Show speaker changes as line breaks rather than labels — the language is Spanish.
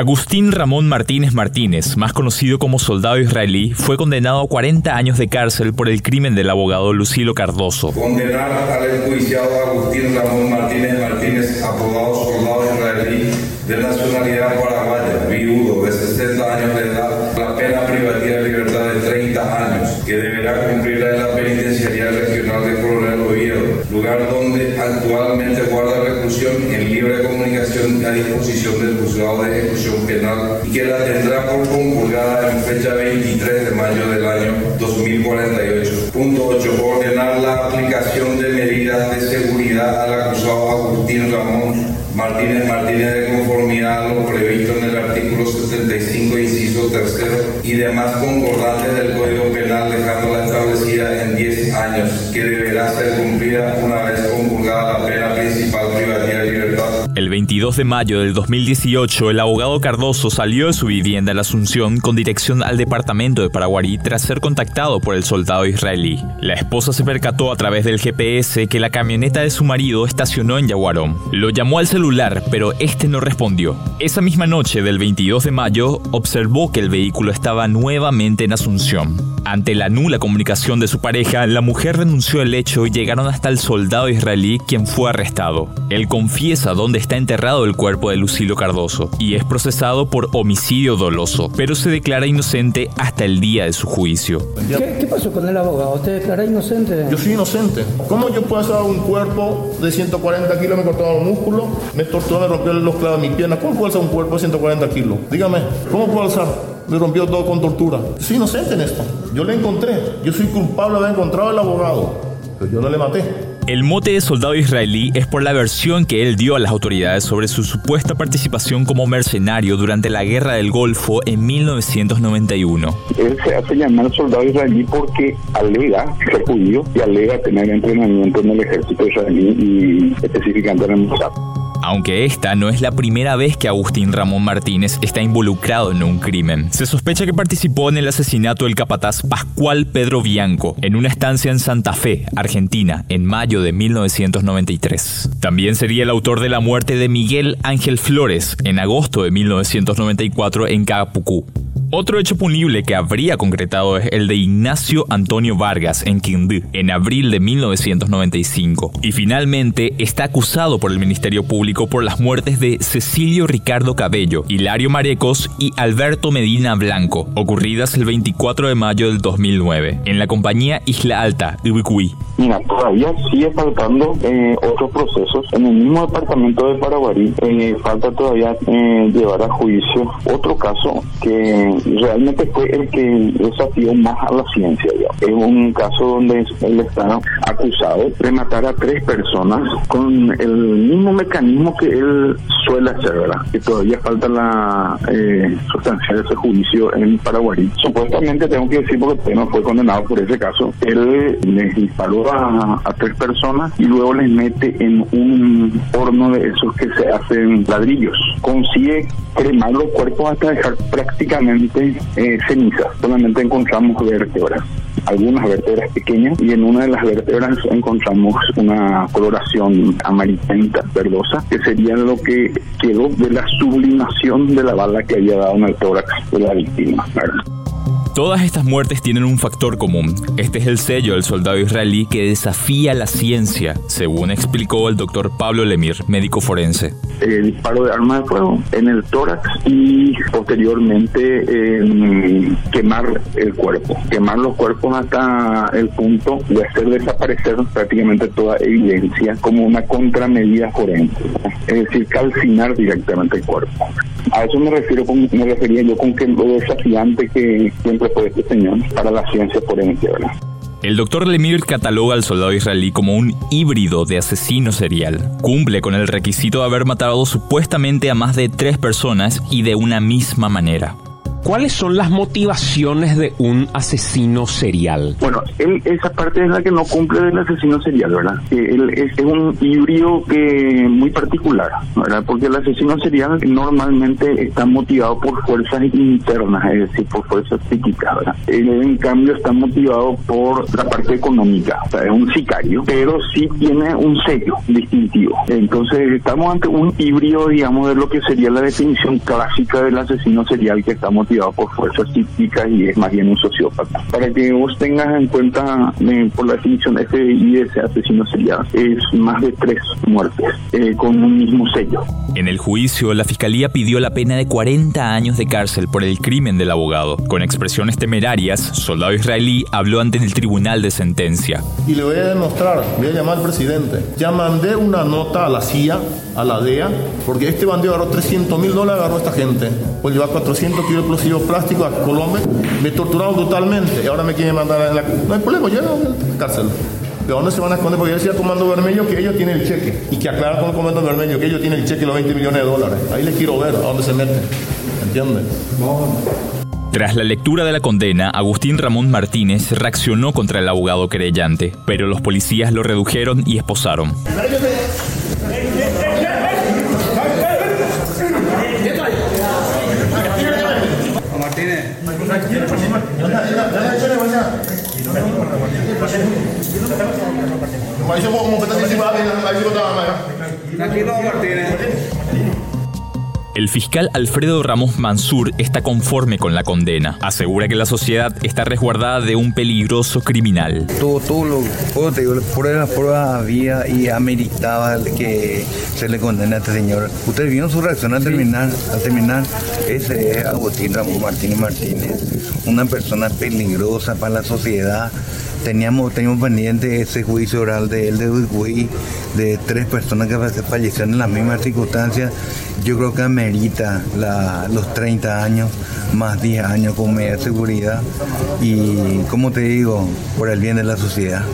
Agustín Ramón Martínez Martínez, más conocido como soldado israelí, fue condenado a 40 años de cárcel por el crimen del abogado Lucilo Cardoso.
Condenar al enjuiciado Agustín Ramón Martínez Martínez, apodado soldado israelí de nacionalidad paraguaya, viudo de 60 años de edad, la pena privativa de libertad de 30 años, que deberá cumplir en la penitenciaría regional de Coronel Oviedo, lugar donde actualmente guarda a disposición del juzgado de ejecución penal y que la tendrá por compulgada en fecha 23 de mayo del año 2048. Punto 8. Ordenar la aplicación de medidas de seguridad al acusado Agustín Ramón Martínez Martínez de conformidad a lo previsto en el artículo 75, inciso tercero y demás concordantes del Código Penal, dejándola establecida en 10 años, que deberá ser cumplida una vez compulgada la pena principal privativa de libertad.
El 22 de mayo del 2018, el abogado Cardoso salió de su vivienda en la Asunción con dirección al departamento de Paraguarí tras ser contactado por el soldado israelí. La esposa se percató a través del GPS que la camioneta de su marido estacionó en Yaguarón. Lo llamó al celular, pero este no respondió. Esa misma noche del 22 de mayo, observó que el vehículo estaba nuevamente en Asunción. Ante la nula comunicación de su pareja, la mujer renunció al hecho y llegaron hasta el soldado israelí quien fue arrestado. Él confiesa dónde está enterrado el cuerpo de Lucilo Cardoso y es procesado por homicidio doloso, pero se declara inocente hasta el día de su juicio.
¿Qué, qué pasó con el abogado? ¿Usted declara inocente?
Yo soy inocente. ¿Cómo yo puedo hacer un cuerpo de 140 kilos, me cortaron los músculos, me torturó, me rompió los clavos de mi pierna? ¿Cómo puedo hacer un cuerpo de 140 kilos? Dígame, ¿cómo puedo alzar? Me rompió todo con tortura. Soy inocente en esto. Yo le encontré. Yo soy culpable de haber encontrado al abogado. Pero yo no le maté.
El mote de soldado israelí es por la versión que él dio a las autoridades sobre su supuesta participación como mercenario durante la Guerra del Golfo en 1991.
Él se hace llamar soldado israelí porque alega ser judío y alega tener entrenamiento en el ejército israelí y específicamente en el Mossad.
Aunque esta no es la primera vez que Agustín Ramón Martínez está involucrado en un crimen. Se sospecha que participó en el asesinato del capataz Pascual Pedro Bianco en una estancia en Santa Fe, Argentina, en mayo de 1993. También sería el autor de la muerte de Miguel Ángel Flores en agosto de 1994 en Capucú. Otro hecho punible que habría concretado es el de Ignacio Antonio Vargas en Quindú en abril de 1995. Y finalmente está acusado por el Ministerio Público por las muertes de Cecilio Ricardo Cabello, Hilario Marecos y Alberto Medina Blanco, ocurridas el 24 de mayo del 2009, en la compañía Isla Alta, Ubicuí.
Mira, todavía sigue faltando eh, otros procesos. En el mismo departamento de Paraguarí eh, falta todavía eh, llevar a juicio otro caso que realmente fue el que desafió más a la ciencia. Ya. Es un caso donde él está acusado de matar a tres personas con el mismo mecanismo que él suele hacer, ¿verdad? Que todavía falta la eh, sustancia de ese juicio en Paraguay. Supuestamente tengo que decir porque no fue condenado por ese caso. Él les disparó a, tres personas y luego les mete en un horno de esos que se hacen ladrillos. Consigue cremar los cuerpos hasta dejar prácticamente eh, cenizas. Solamente encontramos vértebras, algunas vértebras pequeñas y en una de las vértebras encontramos una coloración amarillenta, verdosa, que sería lo que quedó de la sublimación de la bala que había dado en el tórax de la víctima. ¿verdad?
Todas estas muertes tienen un factor común. Este es el sello del soldado israelí que desafía la ciencia, según explicó el doctor Pablo Lemir, médico forense.
El disparo de arma de fuego en el tórax y posteriormente eh, quemar el cuerpo. Quemar los cuerpos hasta el punto de hacer desaparecer prácticamente toda evidencia como una contramedida forense. Es decir, calcinar directamente el cuerpo. A eso me refiero con, me refería yo con que lo desafiante que siempre este para la ciencia forense, ¿verdad?
El doctor Lemir cataloga al soldado israelí como un híbrido de asesino serial. Cumple con el requisito de haber matado supuestamente a más de tres personas y de una misma manera.
¿Cuáles son las motivaciones de un asesino serial?
Bueno, él, esa parte es la que no cumple del asesino serial, ¿verdad? Él es, un híbrido que muy particular, ¿verdad? Porque el asesino serial normalmente está motivado por fuerzas internas, es decir, por fuerzas psíquicas, ¿verdad? Él, en cambio, está motivado por la parte económica, o sea, es un sicario, pero sí tiene un sello distintivo. Entonces, estamos ante un híbrido, digamos, de lo que sería la definición clásica del asesino serial que está motivado por fuerzas psíquicas y es más bien un sociópata. Para que vos tengas en cuenta, eh, por la definición FBI de ese asesino serial, es más de tres muertes eh, con un mismo sello.
En el juicio, la fiscalía pidió la pena de 40 años de cárcel por el crimen del abogado. Con expresiones temerarias, Soldado Israelí habló ante el tribunal de sentencia.
Y le voy a demostrar, voy a llamar al presidente. Ya mandé una nota a la CIA, a la DEA, porque este bandido agarró 300 mil dólares, agarró a esta gente. Pues llevar 400 kilos explosivos plásticos a Colombia. Me torturaron brutalmente y ahora me quieren mandar a la... No hay problema, yo no a la cárcel. ¿De dónde se van a esconder? Porque yo decía al Comando Vermelho que ellos tienen el cheque. Y que aclaran con el Comando Vermelho que ellos tienen el cheque y los 20 millones de dólares. Ahí les quiero ver a dónde se meten. ¿Entienden?
Tras la lectura de la condena, Agustín Ramón Martínez reaccionó contra el abogado querellante, pero los policías lo redujeron y esposaron.
Lumayos mo kung patasin si Bobby na lumayos ko tama. Nakita ko,
Martina.
El fiscal Alfredo Ramos Mansur está conforme con la condena. Asegura que la sociedad está resguardada de un peligroso criminal.
Todo, todo lo que pruebas, pruebas había y ameritaba que se le condene a este señor. Ustedes vieron su reacción al terminar, al terminar. Ese es Agustín Ramos Martínez Martínez, una persona peligrosa para la sociedad teníamos, teníamos pendiente ese juicio oral de él de Uruguay, de tres personas que fallecieron en las mismas circunstancias. Yo creo que amerita los 30 años, más 10 años con media seguridad y, como te digo, por el bien de la sociedad.